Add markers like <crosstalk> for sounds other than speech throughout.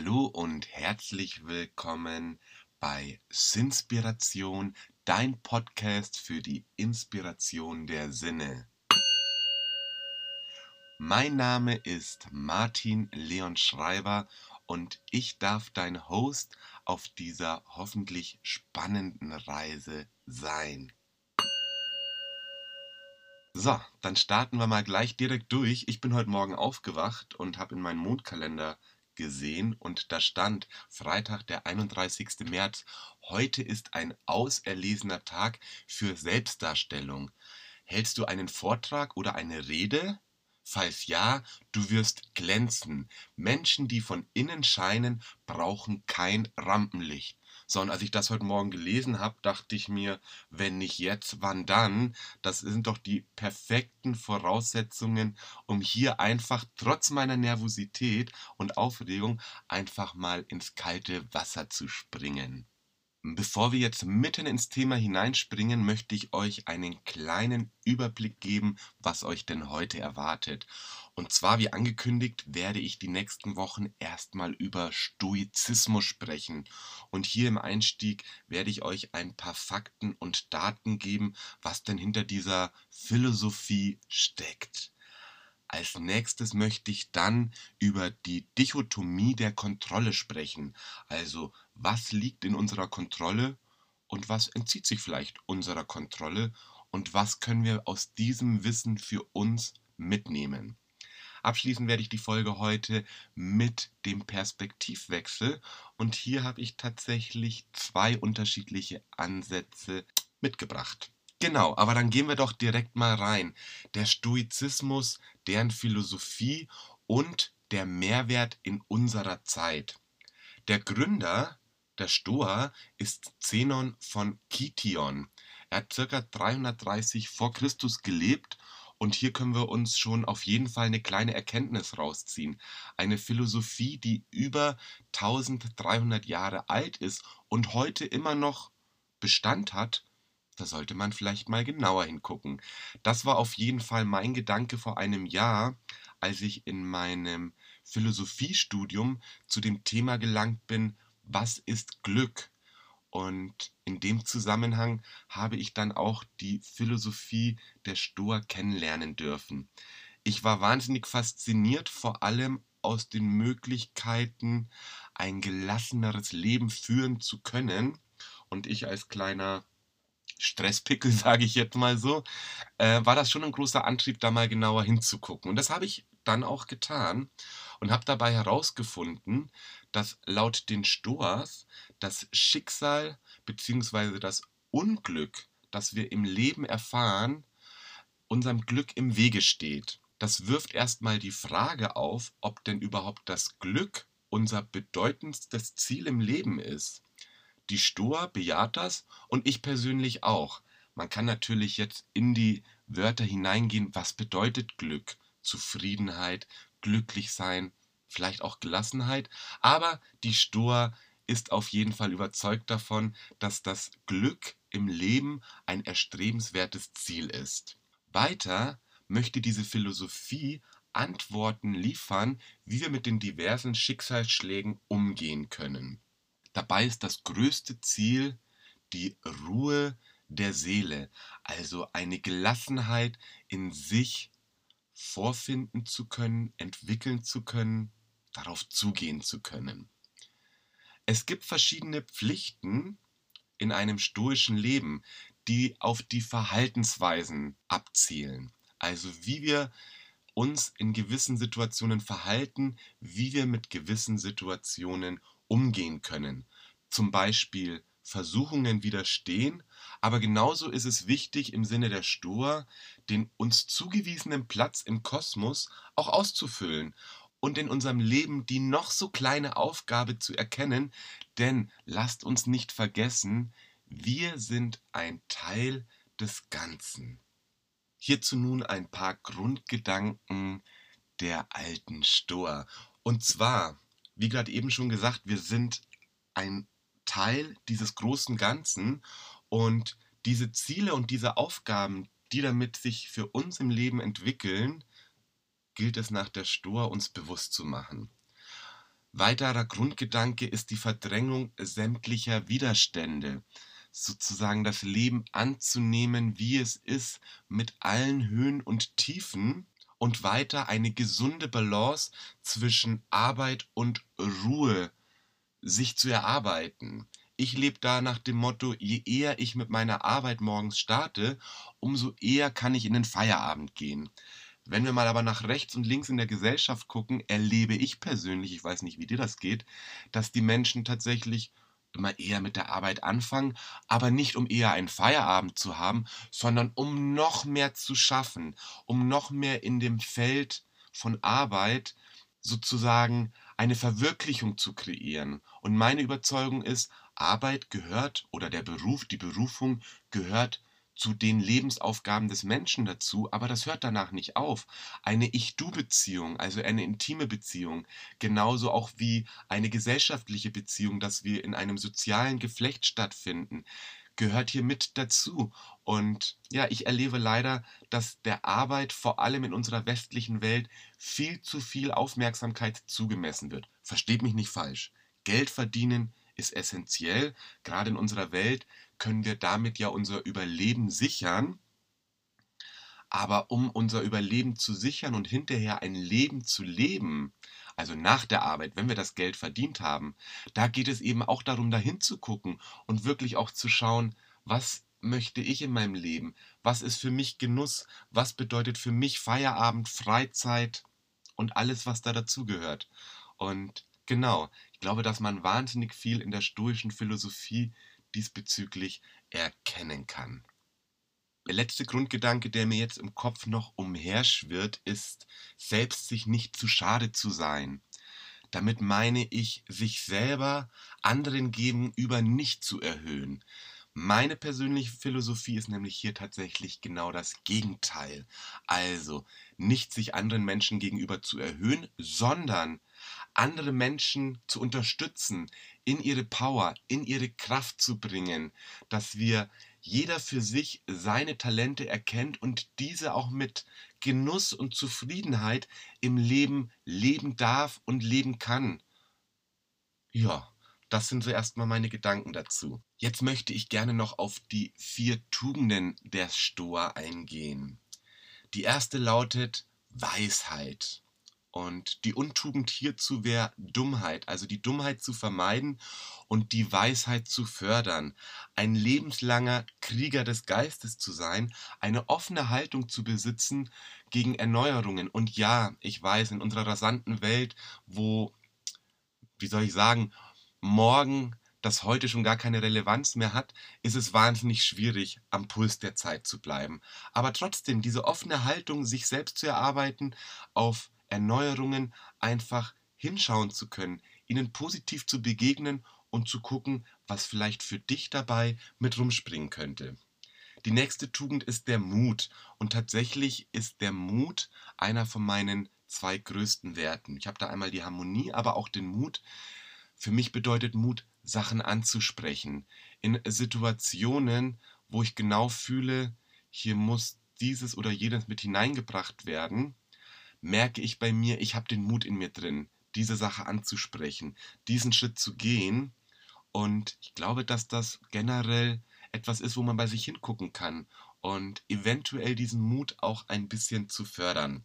Hallo und herzlich willkommen bei Sinspiration, dein Podcast für die Inspiration der Sinne. Mein Name ist Martin Leon Schreiber und ich darf dein Host auf dieser hoffentlich spannenden Reise sein. So, dann starten wir mal gleich direkt durch. Ich bin heute Morgen aufgewacht und habe in meinen Mondkalender gesehen und da stand Freitag, der 31. März. Heute ist ein auserlesener Tag für Selbstdarstellung. Hältst du einen Vortrag oder eine Rede? Falls ja, du wirst glänzen. Menschen, die von innen scheinen, brauchen kein Rampenlicht. Sondern als ich das heute Morgen gelesen habe, dachte ich mir, wenn nicht jetzt, wann dann? Das sind doch die perfekten Voraussetzungen, um hier einfach trotz meiner Nervosität und Aufregung einfach mal ins kalte Wasser zu springen. Bevor wir jetzt mitten ins Thema hineinspringen, möchte ich euch einen kleinen Überblick geben, was euch denn heute erwartet. Und zwar, wie angekündigt, werde ich die nächsten Wochen erstmal über Stoizismus sprechen. Und hier im Einstieg werde ich euch ein paar Fakten und Daten geben, was denn hinter dieser Philosophie steckt. Als nächstes möchte ich dann über die Dichotomie der Kontrolle sprechen. Also was liegt in unserer Kontrolle und was entzieht sich vielleicht unserer Kontrolle und was können wir aus diesem Wissen für uns mitnehmen. Abschließen werde ich die Folge heute mit dem Perspektivwechsel und hier habe ich tatsächlich zwei unterschiedliche Ansätze mitgebracht. Genau, aber dann gehen wir doch direkt mal rein. Der Stoizismus, deren Philosophie und der Mehrwert in unserer Zeit. Der Gründer der Stoa ist Zenon von Kition. Er hat ca. 330 vor Christus gelebt und hier können wir uns schon auf jeden Fall eine kleine Erkenntnis rausziehen. Eine Philosophie, die über 1300 Jahre alt ist und heute immer noch Bestand hat da sollte man vielleicht mal genauer hingucken. Das war auf jeden Fall mein Gedanke vor einem Jahr, als ich in meinem Philosophiestudium zu dem Thema gelangt bin, was ist Glück? Und in dem Zusammenhang habe ich dann auch die Philosophie der Stoa kennenlernen dürfen. Ich war wahnsinnig fasziniert, vor allem aus den Möglichkeiten, ein gelasseneres Leben führen zu können. Und ich als kleiner Stresspickel, <laughs> sage ich jetzt mal so, äh, war das schon ein großer Antrieb, da mal genauer hinzugucken. Und das habe ich dann auch getan und habe dabei herausgefunden, dass laut den Stoas das Schicksal bzw. das Unglück, das wir im Leben erfahren, unserem Glück im Wege steht. Das wirft erstmal die Frage auf, ob denn überhaupt das Glück unser bedeutendstes Ziel im Leben ist. Die Stoa bejaht das und ich persönlich auch. Man kann natürlich jetzt in die Wörter hineingehen, was bedeutet Glück, Zufriedenheit, glücklich sein, vielleicht auch Gelassenheit, aber die Stoa ist auf jeden Fall überzeugt davon, dass das Glück im Leben ein erstrebenswertes Ziel ist. Weiter möchte diese Philosophie Antworten liefern, wie wir mit den diversen Schicksalsschlägen umgehen können. Dabei ist das größte Ziel die Ruhe der Seele, also eine Gelassenheit in sich vorfinden zu können, entwickeln zu können, darauf zugehen zu können. Es gibt verschiedene Pflichten in einem stoischen Leben, die auf die Verhaltensweisen abzielen. Also wie wir uns in gewissen Situationen verhalten, wie wir mit gewissen Situationen umgehen können. Zum Beispiel Versuchungen widerstehen, aber genauso ist es wichtig im Sinne der Stoa, den uns zugewiesenen Platz im Kosmos auch auszufüllen und in unserem Leben die noch so kleine Aufgabe zu erkennen, denn lasst uns nicht vergessen, wir sind ein Teil des Ganzen. Hierzu nun ein paar Grundgedanken der alten Stoa. Und zwar wie gerade eben schon gesagt, wir sind ein Teil dieses großen Ganzen und diese Ziele und diese Aufgaben, die damit sich für uns im Leben entwickeln, gilt es nach der Stoa uns bewusst zu machen. Weiterer Grundgedanke ist die Verdrängung sämtlicher Widerstände, sozusagen das Leben anzunehmen, wie es ist, mit allen Höhen und Tiefen und weiter eine gesunde Balance zwischen Arbeit und Ruhe sich zu erarbeiten. Ich lebe da nach dem Motto, je eher ich mit meiner Arbeit morgens starte, umso eher kann ich in den Feierabend gehen. Wenn wir mal aber nach rechts und links in der Gesellschaft gucken, erlebe ich persönlich, ich weiß nicht, wie dir das geht, dass die Menschen tatsächlich immer eher mit der Arbeit anfangen, aber nicht um eher einen Feierabend zu haben, sondern um noch mehr zu schaffen, um noch mehr in dem Feld von Arbeit sozusagen eine Verwirklichung zu kreieren. Und meine Überzeugung ist, Arbeit gehört oder der Beruf, die Berufung gehört zu den Lebensaufgaben des Menschen dazu, aber das hört danach nicht auf. Eine Ich-Du-Beziehung, also eine intime Beziehung, genauso auch wie eine gesellschaftliche Beziehung, dass wir in einem sozialen Geflecht stattfinden, gehört hier mit dazu. Und ja, ich erlebe leider, dass der Arbeit vor allem in unserer westlichen Welt viel zu viel Aufmerksamkeit zugemessen wird. Versteht mich nicht falsch. Geld verdienen ist essentiell. Gerade in unserer Welt können wir damit ja unser Überleben sichern. Aber um unser Überleben zu sichern und hinterher ein Leben zu leben, also nach der Arbeit, wenn wir das Geld verdient haben, da geht es eben auch darum, dahin zu gucken und wirklich auch zu schauen, was möchte ich in meinem Leben? Was ist für mich Genuss? Was bedeutet für mich Feierabend, Freizeit und alles, was da dazugehört? Und genau, ich glaube, dass man wahnsinnig viel in der stoischen Philosophie diesbezüglich erkennen kann. Der letzte Grundgedanke, der mir jetzt im Kopf noch umherschwirrt, ist, selbst sich nicht zu schade zu sein. Damit meine ich, sich selber anderen gegenüber nicht zu erhöhen. Meine persönliche Philosophie ist nämlich hier tatsächlich genau das Gegenteil. Also nicht sich anderen Menschen gegenüber zu erhöhen, sondern andere Menschen zu unterstützen, in ihre Power, in ihre Kraft zu bringen, dass wir jeder für sich seine Talente erkennt und diese auch mit Genuss und Zufriedenheit im Leben leben darf und leben kann. Ja, das sind so erstmal meine Gedanken dazu. Jetzt möchte ich gerne noch auf die vier Tugenden der Stoa eingehen. Die erste lautet Weisheit. Und die Untugend hierzu wäre Dummheit, also die Dummheit zu vermeiden und die Weisheit zu fördern, ein lebenslanger Krieger des Geistes zu sein, eine offene Haltung zu besitzen gegen Erneuerungen. Und ja, ich weiß, in unserer rasanten Welt, wo, wie soll ich sagen, morgen das heute schon gar keine Relevanz mehr hat, ist es wahnsinnig schwierig, am Puls der Zeit zu bleiben. Aber trotzdem, diese offene Haltung, sich selbst zu erarbeiten, auf Erneuerungen einfach hinschauen zu können, ihnen positiv zu begegnen und zu gucken, was vielleicht für dich dabei mit rumspringen könnte. Die nächste Tugend ist der Mut. Und tatsächlich ist der Mut einer von meinen zwei größten Werten. Ich habe da einmal die Harmonie, aber auch den Mut. Für mich bedeutet Mut, Sachen anzusprechen. In Situationen, wo ich genau fühle, hier muss dieses oder jenes mit hineingebracht werden, merke ich bei mir, ich habe den Mut in mir drin, diese Sache anzusprechen, diesen Schritt zu gehen. Und ich glaube, dass das generell etwas ist, wo man bei sich hingucken kann und eventuell diesen Mut auch ein bisschen zu fördern.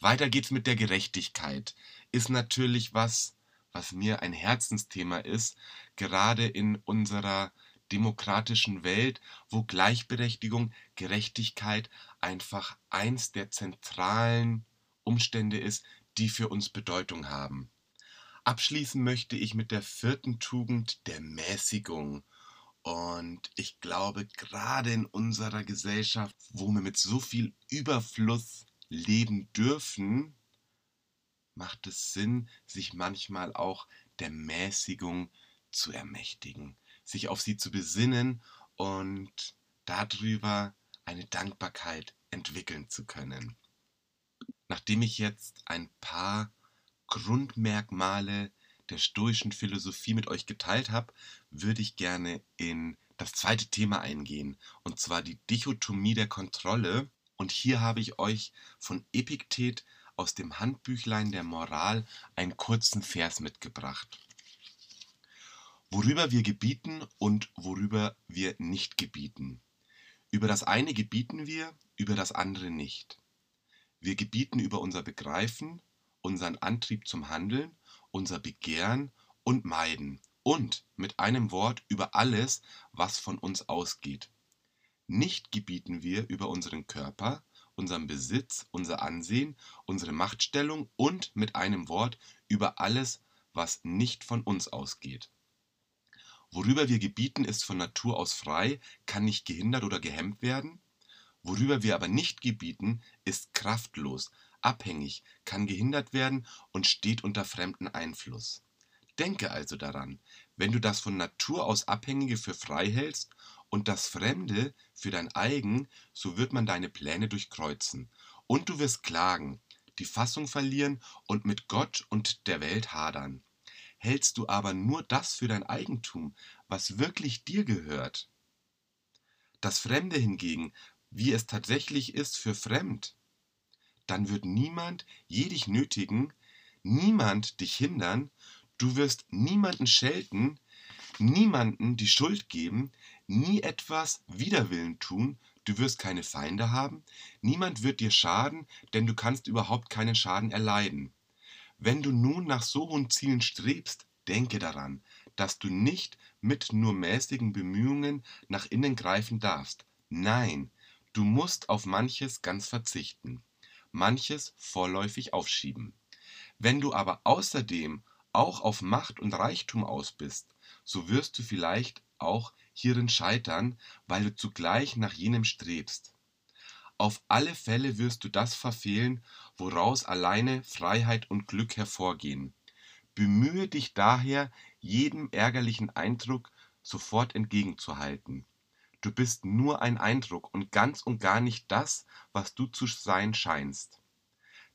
Weiter geht's mit der Gerechtigkeit. Ist natürlich was, was mir ein Herzensthema ist, gerade in unserer demokratischen Welt, wo Gleichberechtigung, Gerechtigkeit einfach eins der zentralen Umstände ist, die für uns Bedeutung haben. Abschließen möchte ich mit der vierten Tugend der Mäßigung. Und ich glaube, gerade in unserer Gesellschaft, wo wir mit so viel Überfluss leben dürfen, macht es Sinn, sich manchmal auch der Mäßigung zu ermächtigen, sich auf sie zu besinnen und darüber eine Dankbarkeit entwickeln zu können. Nachdem ich jetzt ein paar Grundmerkmale der stoischen Philosophie mit euch geteilt habe, würde ich gerne in das zweite Thema eingehen, und zwar die Dichotomie der Kontrolle. Und hier habe ich euch von Epiktet aus dem Handbüchlein der Moral einen kurzen Vers mitgebracht. Worüber wir gebieten und worüber wir nicht gebieten. Über das eine gebieten wir, über das andere nicht. Wir gebieten über unser Begreifen, unseren Antrieb zum Handeln, unser Begehren und Meiden und mit einem Wort über alles, was von uns ausgeht. Nicht gebieten wir über unseren Körper, unseren Besitz, unser Ansehen, unsere Machtstellung und mit einem Wort über alles, was nicht von uns ausgeht. Worüber wir gebieten, ist von Natur aus frei, kann nicht gehindert oder gehemmt werden. Worüber wir aber nicht gebieten, ist kraftlos, abhängig, kann gehindert werden und steht unter fremden Einfluss. Denke also daran, wenn du das von Natur aus Abhängige für frei hältst und das Fremde für dein eigen, so wird man deine Pläne durchkreuzen. Und du wirst klagen, die Fassung verlieren und mit Gott und der Welt hadern. Hältst du aber nur das für dein Eigentum, was wirklich dir gehört, das Fremde hingegen, wie es tatsächlich ist, für fremd, dann wird niemand je dich nötigen, niemand dich hindern, du wirst niemanden schelten, niemanden die Schuld geben, nie etwas Widerwillen tun, du wirst keine Feinde haben, niemand wird dir schaden, denn du kannst überhaupt keinen Schaden erleiden. Wenn du nun nach so hohen Zielen strebst, denke daran, dass du nicht mit nur mäßigen Bemühungen nach innen greifen darfst. Nein, du musst auf manches ganz verzichten, manches vorläufig aufschieben. Wenn du aber außerdem auch auf Macht und Reichtum aus bist, so wirst du vielleicht auch hierin scheitern, weil du zugleich nach jenem strebst. Auf alle Fälle wirst du das verfehlen, woraus alleine Freiheit und Glück hervorgehen. Bemühe dich daher, jedem ärgerlichen Eindruck sofort entgegenzuhalten. Du bist nur ein Eindruck und ganz und gar nicht das, was du zu sein scheinst.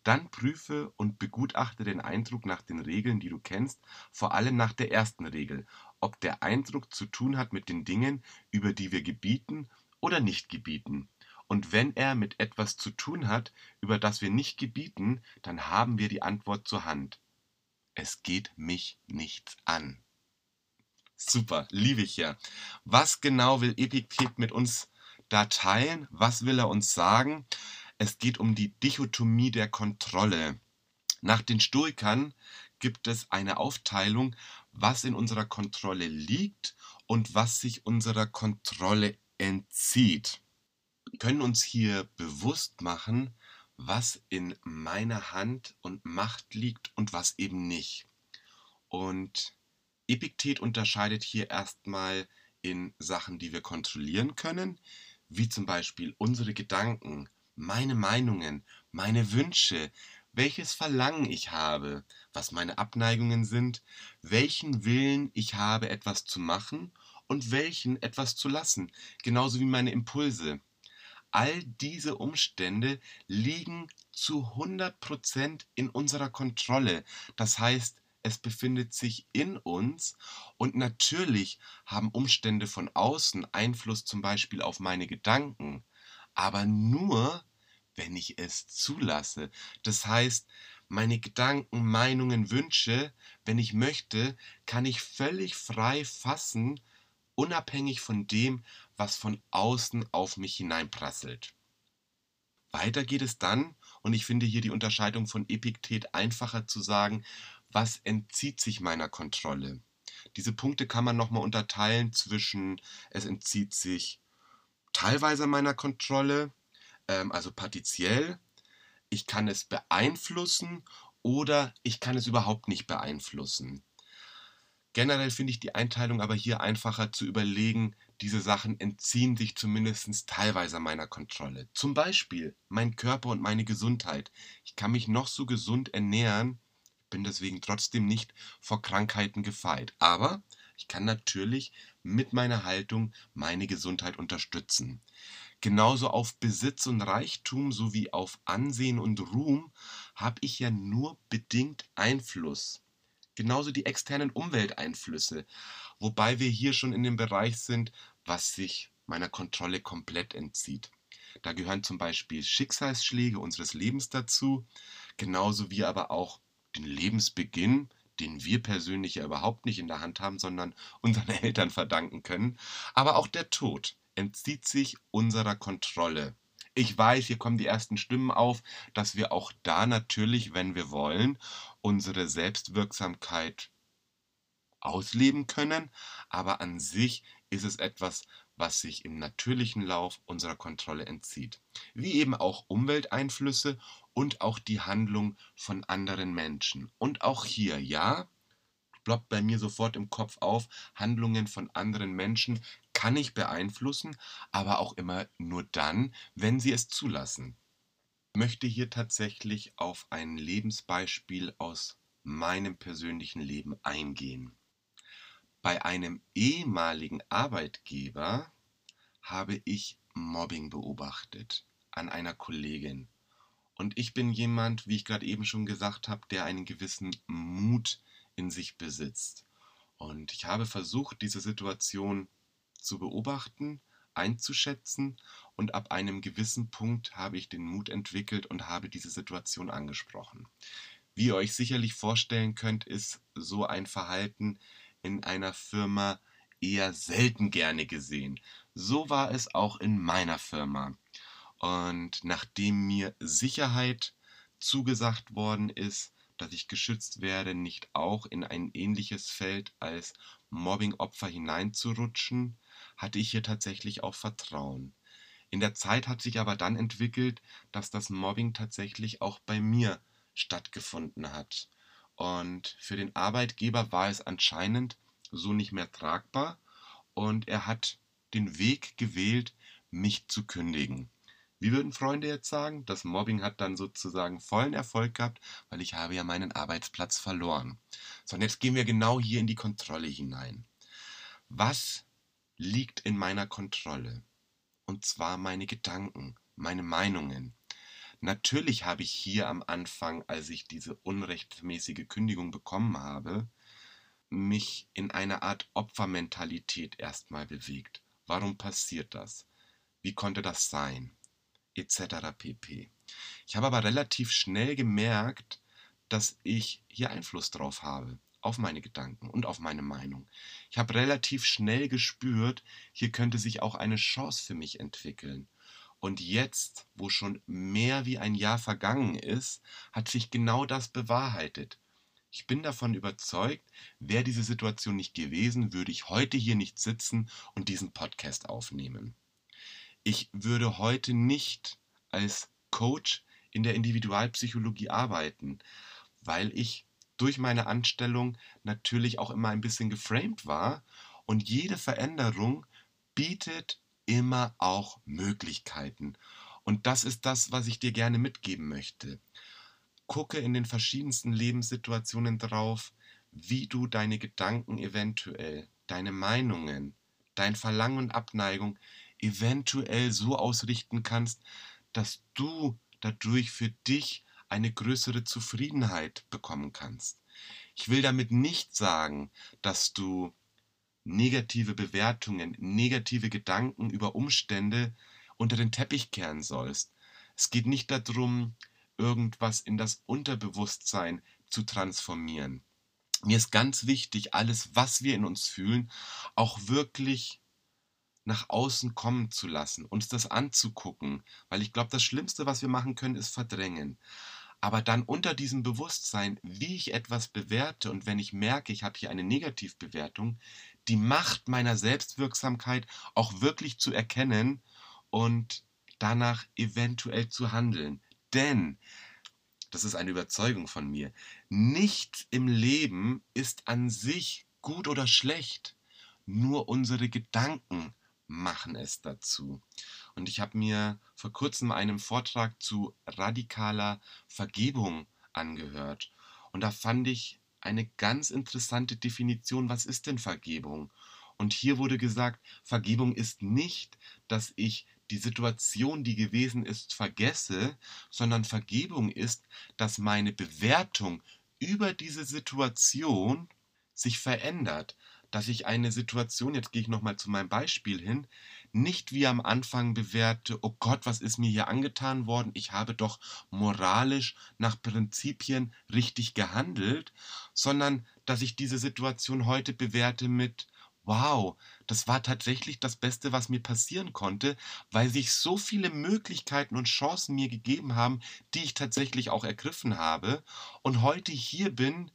Dann prüfe und begutachte den Eindruck nach den Regeln, die du kennst, vor allem nach der ersten Regel, ob der Eindruck zu tun hat mit den Dingen, über die wir gebieten oder nicht gebieten. Und wenn er mit etwas zu tun hat, über das wir nicht gebieten, dann haben wir die Antwort zur Hand. Es geht mich nichts an. Super, liebe ich ja. Was genau will Epiktet mit uns da teilen? Was will er uns sagen? Es geht um die Dichotomie der Kontrolle. Nach den Stoikern gibt es eine Aufteilung, was in unserer Kontrolle liegt und was sich unserer Kontrolle entzieht können uns hier bewusst machen, was in meiner Hand und Macht liegt und was eben nicht. Und Epiktet unterscheidet hier erstmal in Sachen, die wir kontrollieren können, wie zum Beispiel unsere Gedanken, meine Meinungen, meine Wünsche, welches Verlangen ich habe, was meine Abneigungen sind, welchen Willen ich habe, etwas zu machen und welchen etwas zu lassen, genauso wie meine Impulse. All diese Umstände liegen zu 100% in unserer Kontrolle. Das heißt, es befindet sich in uns und natürlich haben Umstände von außen Einfluss zum Beispiel auf meine Gedanken, aber nur, wenn ich es zulasse. Das heißt, meine Gedanken, Meinungen, Wünsche, wenn ich möchte, kann ich völlig frei fassen, unabhängig von dem, was von außen auf mich hineinprasselt. Weiter geht es dann, und ich finde hier die Unterscheidung von Epiktet einfacher zu sagen, was entzieht sich meiner Kontrolle. Diese Punkte kann man nochmal unterteilen zwischen, es entzieht sich teilweise meiner Kontrolle, ähm, also partiziell, ich kann es beeinflussen oder ich kann es überhaupt nicht beeinflussen. Generell finde ich die Einteilung aber hier einfacher zu überlegen, diese Sachen entziehen sich zumindest teilweise meiner Kontrolle. Zum Beispiel mein Körper und meine Gesundheit. Ich kann mich noch so gesund ernähren, bin deswegen trotzdem nicht vor Krankheiten gefeit. Aber ich kann natürlich mit meiner Haltung meine Gesundheit unterstützen. Genauso auf Besitz und Reichtum sowie auf Ansehen und Ruhm habe ich ja nur bedingt Einfluss. Genauso die externen Umwelteinflüsse, wobei wir hier schon in dem Bereich sind, was sich meiner Kontrolle komplett entzieht. Da gehören zum Beispiel Schicksalsschläge unseres Lebens dazu, genauso wie aber auch den Lebensbeginn, den wir persönlich ja überhaupt nicht in der Hand haben, sondern unseren <laughs> Eltern verdanken können. Aber auch der Tod entzieht sich unserer Kontrolle. Ich weiß, hier kommen die ersten Stimmen auf, dass wir auch da natürlich, wenn wir wollen, unsere Selbstwirksamkeit ausleben können, aber an sich ist es etwas, was sich im natürlichen Lauf unserer Kontrolle entzieht. Wie eben auch Umwelteinflüsse und auch die Handlung von anderen Menschen. Und auch hier, ja, ploppt bei mir sofort im Kopf auf, Handlungen von anderen Menschen kann ich beeinflussen, aber auch immer nur dann, wenn sie es zulassen. Möchte hier tatsächlich auf ein Lebensbeispiel aus meinem persönlichen Leben eingehen. Bei einem ehemaligen Arbeitgeber habe ich Mobbing beobachtet an einer Kollegin. Und ich bin jemand, wie ich gerade eben schon gesagt habe, der einen gewissen Mut in sich besitzt. Und ich habe versucht, diese Situation zu beobachten, einzuschätzen und ab einem gewissen Punkt habe ich den Mut entwickelt und habe diese Situation angesprochen. Wie ihr euch sicherlich vorstellen könnt, ist so ein Verhalten in einer Firma eher selten gerne gesehen. So war es auch in meiner Firma. Und nachdem mir Sicherheit zugesagt worden ist, dass ich geschützt werde, nicht auch in ein ähnliches Feld als Mobbing-Opfer hineinzurutschen, hatte ich hier tatsächlich auch Vertrauen. In der Zeit hat sich aber dann entwickelt, dass das Mobbing tatsächlich auch bei mir stattgefunden hat. Und für den Arbeitgeber war es anscheinend so nicht mehr tragbar und er hat den Weg gewählt, mich zu kündigen. Wie würden Freunde jetzt sagen? Das Mobbing hat dann sozusagen vollen Erfolg gehabt, weil ich habe ja meinen Arbeitsplatz verloren. So, und jetzt gehen wir genau hier in die Kontrolle hinein. Was liegt in meiner Kontrolle? Und zwar meine Gedanken, meine Meinungen. Natürlich habe ich hier am Anfang, als ich diese unrechtmäßige Kündigung bekommen habe, mich in eine Art Opfermentalität erstmal bewegt. Warum passiert das? Wie konnte das sein? etc. pp. Ich habe aber relativ schnell gemerkt, dass ich hier Einfluss drauf habe, auf meine Gedanken und auf meine Meinung. Ich habe relativ schnell gespürt, hier könnte sich auch eine Chance für mich entwickeln. Und jetzt, wo schon mehr wie ein Jahr vergangen ist, hat sich genau das bewahrheitet. Ich bin davon überzeugt, wäre diese Situation nicht gewesen, würde ich heute hier nicht sitzen und diesen Podcast aufnehmen ich würde heute nicht als Coach in der Individualpsychologie arbeiten, weil ich durch meine Anstellung natürlich auch immer ein bisschen geframed war und jede Veränderung bietet immer auch Möglichkeiten. Und das ist das, was ich dir gerne mitgeben möchte. Gucke in den verschiedensten Lebenssituationen drauf, wie du deine Gedanken eventuell, deine Meinungen, dein Verlangen und Abneigung eventuell so ausrichten kannst, dass du dadurch für dich eine größere Zufriedenheit bekommen kannst. Ich will damit nicht sagen, dass du negative Bewertungen, negative Gedanken über Umstände unter den Teppich kehren sollst. Es geht nicht darum, irgendwas in das Unterbewusstsein zu transformieren. Mir ist ganz wichtig, alles, was wir in uns fühlen, auch wirklich nach außen kommen zu lassen, uns das anzugucken, weil ich glaube, das Schlimmste, was wir machen können, ist verdrängen. Aber dann unter diesem Bewusstsein, wie ich etwas bewerte und wenn ich merke, ich habe hier eine Negativbewertung, die Macht meiner Selbstwirksamkeit auch wirklich zu erkennen und danach eventuell zu handeln. Denn, das ist eine Überzeugung von mir, nichts im Leben ist an sich gut oder schlecht. Nur unsere Gedanken machen es dazu. Und ich habe mir vor kurzem einen Vortrag zu radikaler Vergebung angehört. Und da fand ich eine ganz interessante Definition, was ist denn Vergebung? Und hier wurde gesagt, Vergebung ist nicht, dass ich die Situation, die gewesen ist, vergesse, sondern Vergebung ist, dass meine Bewertung über diese Situation sich verändert, dass ich eine Situation, jetzt gehe ich nochmal zu meinem Beispiel hin, nicht wie am Anfang bewerte, oh Gott, was ist mir hier angetan worden, ich habe doch moralisch nach Prinzipien richtig gehandelt, sondern dass ich diese Situation heute bewerte mit, wow, das war tatsächlich das Beste, was mir passieren konnte, weil sich so viele Möglichkeiten und Chancen mir gegeben haben, die ich tatsächlich auch ergriffen habe. Und heute hier bin,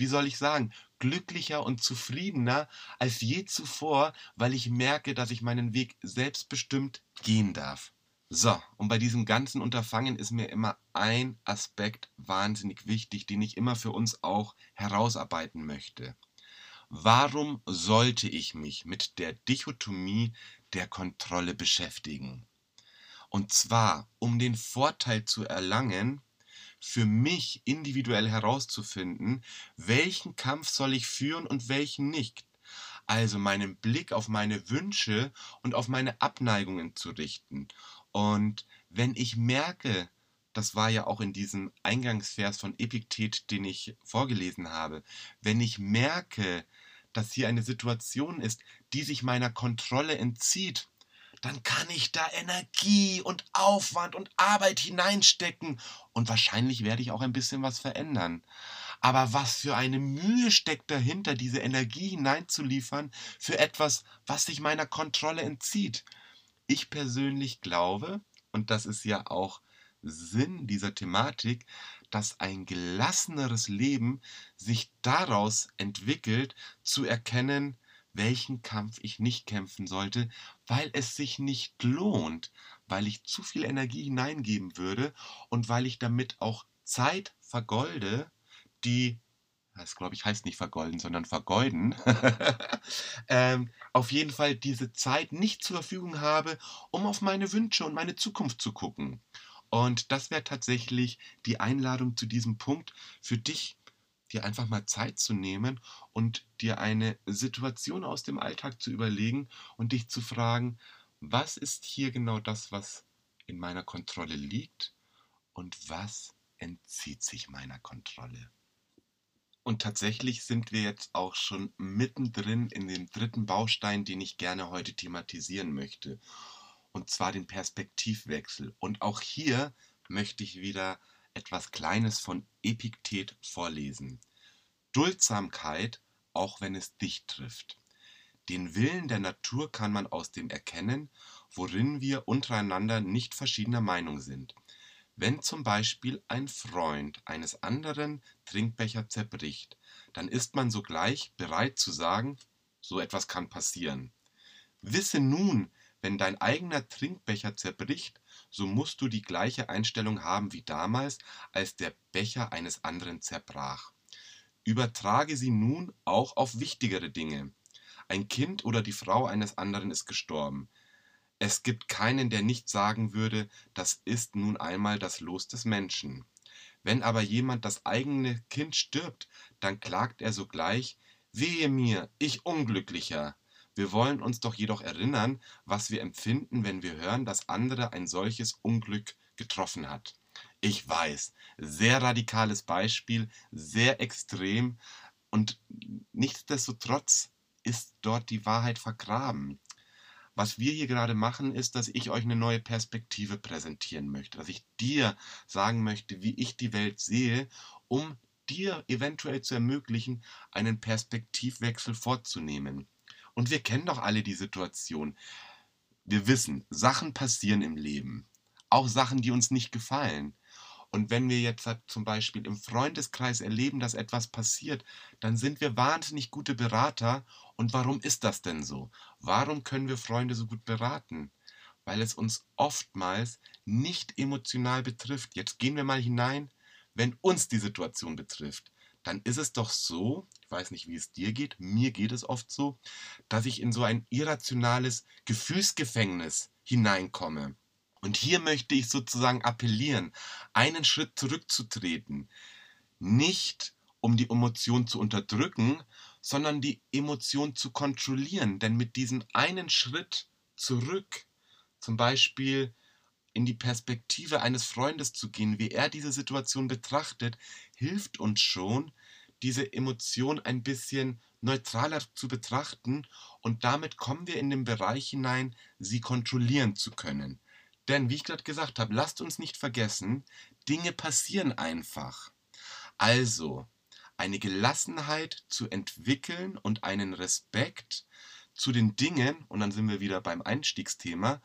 wie soll ich sagen, glücklicher und zufriedener als je zuvor, weil ich merke, dass ich meinen Weg selbstbestimmt gehen darf. So, und bei diesem ganzen Unterfangen ist mir immer ein Aspekt wahnsinnig wichtig, den ich immer für uns auch herausarbeiten möchte. Warum sollte ich mich mit der Dichotomie der Kontrolle beschäftigen? Und zwar, um den Vorteil zu erlangen, für mich individuell herauszufinden, welchen Kampf soll ich führen und welchen nicht. Also meinen Blick auf meine Wünsche und auf meine Abneigungen zu richten. Und wenn ich merke, das war ja auch in diesem Eingangsvers von Epiktet, den ich vorgelesen habe, wenn ich merke, dass hier eine Situation ist, die sich meiner Kontrolle entzieht, dann kann ich da Energie und Aufwand und Arbeit hineinstecken und wahrscheinlich werde ich auch ein bisschen was verändern. Aber was für eine Mühe steckt dahinter, diese Energie hineinzuliefern für etwas, was sich meiner Kontrolle entzieht? Ich persönlich glaube, und das ist ja auch Sinn dieser Thematik, dass ein gelasseneres Leben sich daraus entwickelt, zu erkennen, welchen Kampf ich nicht kämpfen sollte, weil es sich nicht lohnt, weil ich zu viel Energie hineingeben würde und weil ich damit auch Zeit vergolde, die das glaube ich heißt nicht vergolden, sondern vergeuden, <laughs> ähm, auf jeden Fall diese Zeit nicht zur Verfügung habe, um auf meine Wünsche und meine Zukunft zu gucken. Und das wäre tatsächlich die Einladung zu diesem Punkt für dich, dir einfach mal Zeit zu nehmen und dir eine Situation aus dem Alltag zu überlegen und dich zu fragen, was ist hier genau das, was in meiner Kontrolle liegt und was entzieht sich meiner Kontrolle. Und tatsächlich sind wir jetzt auch schon mittendrin in dem dritten Baustein, den ich gerne heute thematisieren möchte und zwar den Perspektivwechsel. Und auch hier möchte ich wieder etwas Kleines von Epiktet vorlesen. Duldsamkeit, auch wenn es dich trifft. Den Willen der Natur kann man aus dem erkennen, worin wir untereinander nicht verschiedener Meinung sind. Wenn zum Beispiel ein Freund eines anderen Trinkbecher zerbricht, dann ist man sogleich bereit zu sagen, so etwas kann passieren. Wisse nun, wenn dein eigener Trinkbecher zerbricht, so musst du die gleiche Einstellung haben wie damals, als der Becher eines anderen zerbrach. Übertrage sie nun auch auf wichtigere Dinge. Ein Kind oder die Frau eines anderen ist gestorben. Es gibt keinen, der nicht sagen würde, das ist nun einmal das Los des Menschen. Wenn aber jemand das eigene Kind stirbt, dann klagt er sogleich, wehe mir, ich Unglücklicher. Wir wollen uns doch jedoch erinnern, was wir empfinden, wenn wir hören, dass andere ein solches Unglück getroffen hat. Ich weiß, sehr radikales Beispiel, sehr extrem und nichtsdestotrotz ist dort die Wahrheit vergraben. Was wir hier gerade machen, ist, dass ich euch eine neue Perspektive präsentieren möchte, dass ich dir sagen möchte, wie ich die Welt sehe, um dir eventuell zu ermöglichen, einen Perspektivwechsel vorzunehmen. Und wir kennen doch alle die Situation. Wir wissen, Sachen passieren im Leben. Auch Sachen, die uns nicht gefallen. Und wenn wir jetzt halt zum Beispiel im Freundeskreis erleben, dass etwas passiert, dann sind wir wahnsinnig gute Berater. Und warum ist das denn so? Warum können wir Freunde so gut beraten? Weil es uns oftmals nicht emotional betrifft. Jetzt gehen wir mal hinein, wenn uns die Situation betrifft dann ist es doch so, ich weiß nicht, wie es dir geht, mir geht es oft so, dass ich in so ein irrationales Gefühlsgefängnis hineinkomme. Und hier möchte ich sozusagen appellieren, einen Schritt zurückzutreten. Nicht um die Emotion zu unterdrücken, sondern die Emotion zu kontrollieren. Denn mit diesem einen Schritt zurück, zum Beispiel in die Perspektive eines Freundes zu gehen, wie er diese Situation betrachtet, hilft uns schon, diese Emotion ein bisschen neutraler zu betrachten und damit kommen wir in den Bereich hinein, sie kontrollieren zu können. Denn wie ich gerade gesagt habe, lasst uns nicht vergessen, Dinge passieren einfach. Also, eine Gelassenheit zu entwickeln und einen Respekt zu den Dingen, und dann sind wir wieder beim Einstiegsthema,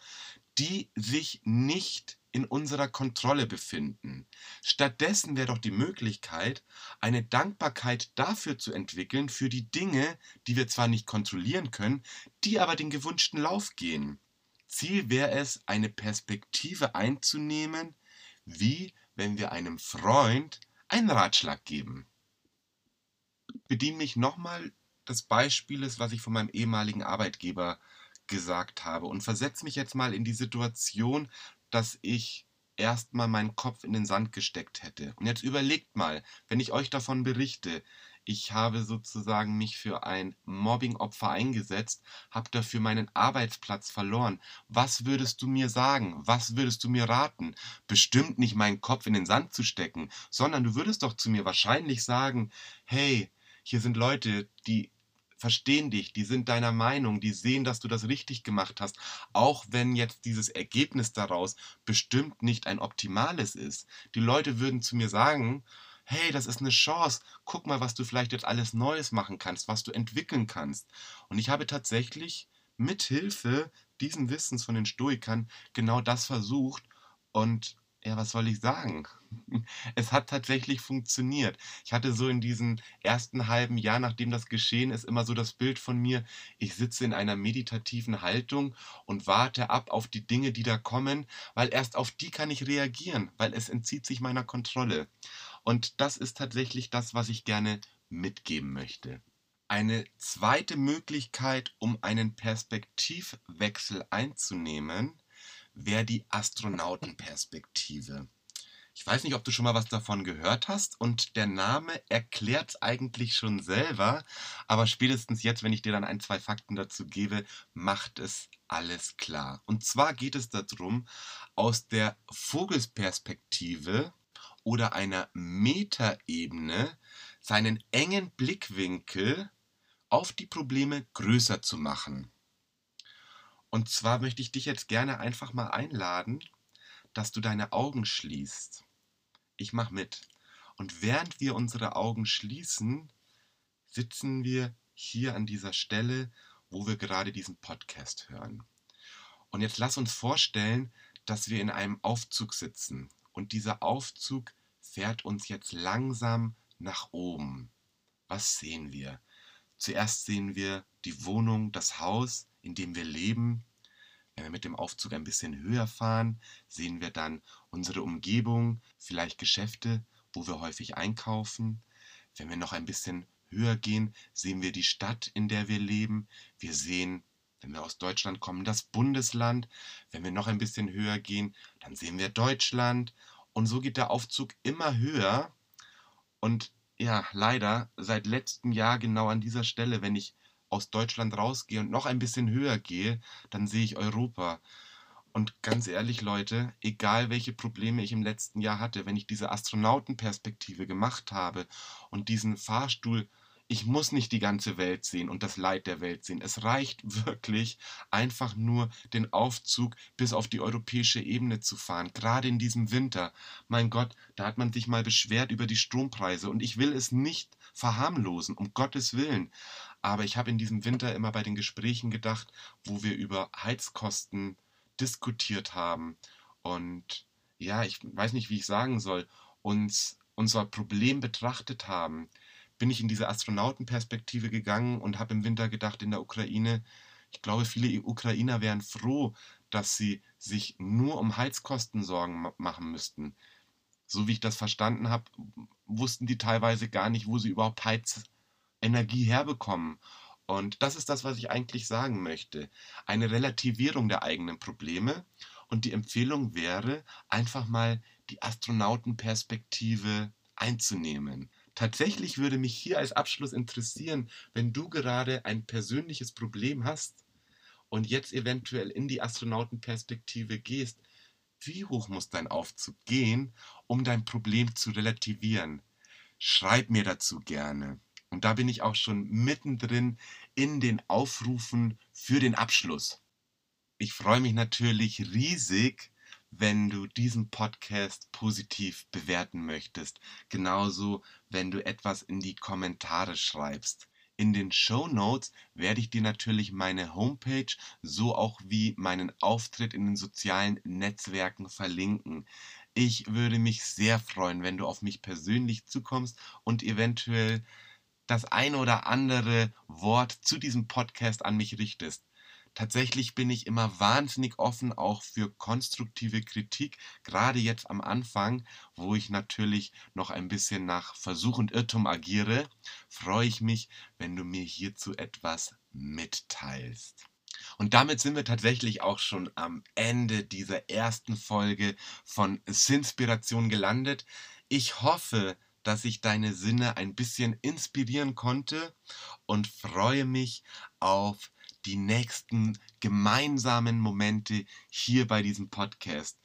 die sich nicht in unserer Kontrolle befinden. Stattdessen wäre doch die Möglichkeit, eine Dankbarkeit dafür zu entwickeln, für die Dinge, die wir zwar nicht kontrollieren können, die aber den gewünschten Lauf gehen. Ziel wäre es, eine Perspektive einzunehmen, wie wenn wir einem Freund einen Ratschlag geben. Ich bediene mich nochmal des Beispieles, was ich von meinem ehemaligen Arbeitgeber gesagt habe und versetze mich jetzt mal in die Situation, dass ich erstmal meinen Kopf in den Sand gesteckt hätte. Und jetzt überlegt mal, wenn ich euch davon berichte, ich habe sozusagen mich für ein Mobbing-Opfer eingesetzt, habe dafür meinen Arbeitsplatz verloren. Was würdest du mir sagen? Was würdest du mir raten? Bestimmt nicht meinen Kopf in den Sand zu stecken, sondern du würdest doch zu mir wahrscheinlich sagen, hey, hier sind Leute, die verstehen dich, die sind deiner Meinung, die sehen, dass du das richtig gemacht hast, auch wenn jetzt dieses Ergebnis daraus bestimmt nicht ein optimales ist. Die Leute würden zu mir sagen, hey, das ist eine Chance, guck mal, was du vielleicht jetzt alles Neues machen kannst, was du entwickeln kannst. Und ich habe tatsächlich mit Hilfe diesen Wissens von den Stoikern genau das versucht und ja, was soll ich sagen? <laughs> Es hat tatsächlich funktioniert. Ich hatte so in diesem ersten halben Jahr, nachdem das geschehen ist, immer so das Bild von mir, ich sitze in einer meditativen Haltung und warte ab auf die Dinge, die da kommen, weil erst auf die kann ich reagieren, weil es entzieht sich meiner Kontrolle. Und das ist tatsächlich das, was ich gerne mitgeben möchte. Eine zweite Möglichkeit, um einen Perspektivwechsel einzunehmen, wäre die Astronautenperspektive. Ich weiß nicht, ob du schon mal was davon gehört hast und der Name erklärt es eigentlich schon selber, aber spätestens jetzt, wenn ich dir dann ein, zwei Fakten dazu gebe, macht es alles klar. Und zwar geht es darum, aus der Vogelsperspektive oder einer Metaebene seinen engen Blickwinkel auf die Probleme größer zu machen. Und zwar möchte ich dich jetzt gerne einfach mal einladen, dass du deine Augen schließt. Ich mach mit. Und während wir unsere Augen schließen, sitzen wir hier an dieser Stelle, wo wir gerade diesen Podcast hören. Und jetzt lass uns vorstellen, dass wir in einem Aufzug sitzen. Und dieser Aufzug fährt uns jetzt langsam nach oben. Was sehen wir? Zuerst sehen wir die Wohnung, das Haus, in dem wir leben. Wenn wir mit dem Aufzug ein bisschen höher fahren, sehen wir dann unsere Umgebung, vielleicht Geschäfte, wo wir häufig einkaufen. Wenn wir noch ein bisschen höher gehen, sehen wir die Stadt, in der wir leben. Wir sehen, wenn wir aus Deutschland kommen, das Bundesland. Wenn wir noch ein bisschen höher gehen, dann sehen wir Deutschland. Und so geht der Aufzug immer höher. Und ja, leider seit letztem Jahr genau an dieser Stelle, wenn ich aus Deutschland rausgehe und noch ein bisschen höher gehe, dann sehe ich Europa. Und ganz ehrlich, Leute, egal welche Probleme ich im letzten Jahr hatte, wenn ich diese Astronautenperspektive gemacht habe und diesen Fahrstuhl ich muss nicht die ganze Welt sehen und das Leid der Welt sehen. Es reicht <laughs> wirklich, einfach nur den Aufzug bis auf die europäische Ebene zu fahren, gerade in diesem Winter. Mein Gott, da hat man sich mal beschwert über die Strompreise und ich will es nicht verharmlosen, um Gottes Willen. Aber ich habe in diesem Winter immer bei den Gesprächen gedacht, wo wir über Heizkosten diskutiert haben und ja, ich weiß nicht, wie ich sagen soll, uns unser Problem betrachtet haben bin ich in diese Astronautenperspektive gegangen und habe im Winter gedacht, in der Ukraine, ich glaube, viele Ukrainer wären froh, dass sie sich nur um Heizkosten Sorgen machen müssten. So wie ich das verstanden habe, wussten die teilweise gar nicht, wo sie überhaupt Heizenergie herbekommen. Und das ist das, was ich eigentlich sagen möchte. Eine Relativierung der eigenen Probleme. Und die Empfehlung wäre, einfach mal die Astronautenperspektive einzunehmen. Tatsächlich würde mich hier als Abschluss interessieren, wenn du gerade ein persönliches Problem hast und jetzt eventuell in die Astronautenperspektive gehst, wie hoch muss dein Aufzug gehen, um dein Problem zu relativieren? schreib mir dazu gerne. Und da bin ich auch schon mittendrin in den Aufrufen für den Abschluss. Ich freue mich natürlich riesig, wenn du diesen Podcast positiv bewerten möchtest. Genauso, wenn du etwas in die Kommentare schreibst. In den Show Notes werde ich dir natürlich meine Homepage so auch wie meinen Auftritt in den sozialen Netzwerken verlinken. Ich würde mich sehr freuen, wenn du auf mich persönlich zukommst und eventuell das eine oder andere Wort zu diesem Podcast an mich richtest. Tatsächlich bin ich immer wahnsinnig offen auch für konstruktive Kritik, gerade jetzt am Anfang, wo ich natürlich noch ein bisschen nach Versuch und Irrtum agiere, freue ich mich, wenn du mir hierzu etwas mitteilst. Und damit sind wir tatsächlich auch schon am Ende dieser ersten Folge von Sinspiration gelandet. Ich hoffe, dass ich deine Sinne ein bisschen inspirieren konnte und freue mich auf die nächsten gemeinsamen Momente hier bei diesem Podcast.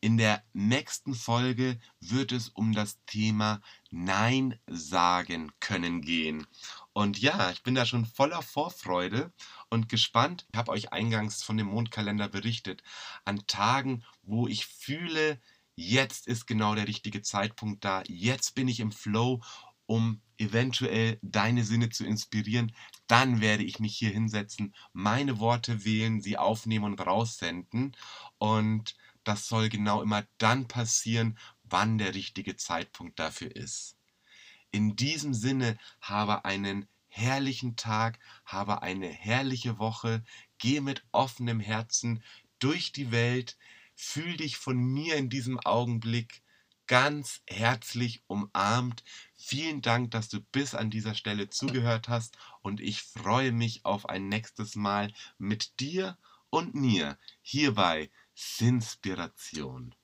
In der nächsten Folge wird es um das Thema Nein sagen können gehen. Und ja, ich bin da schon voller Vorfreude und gespannt. Ich habe euch eingangs von dem Mondkalender berichtet. An Tagen, wo ich fühle, jetzt ist genau der richtige Zeitpunkt da. Jetzt bin ich im Flow um eventuell deine Sinne zu inspirieren, dann werde ich mich hier hinsetzen, meine Worte wählen, sie aufnehmen und raussenden. Und das soll genau immer dann passieren, wann der richtige Zeitpunkt dafür ist. In diesem Sinne habe einen herrlichen Tag, habe eine herrliche Woche, geh mit offenem Herzen durch die Welt, fühl dich von mir in diesem Augenblick ganz herzlich umarmt. Vielen Dank, dass du bis an dieser Stelle zugehört hast und ich freue mich auf ein nächstes Mal mit dir und mir hier bei Sinspiration.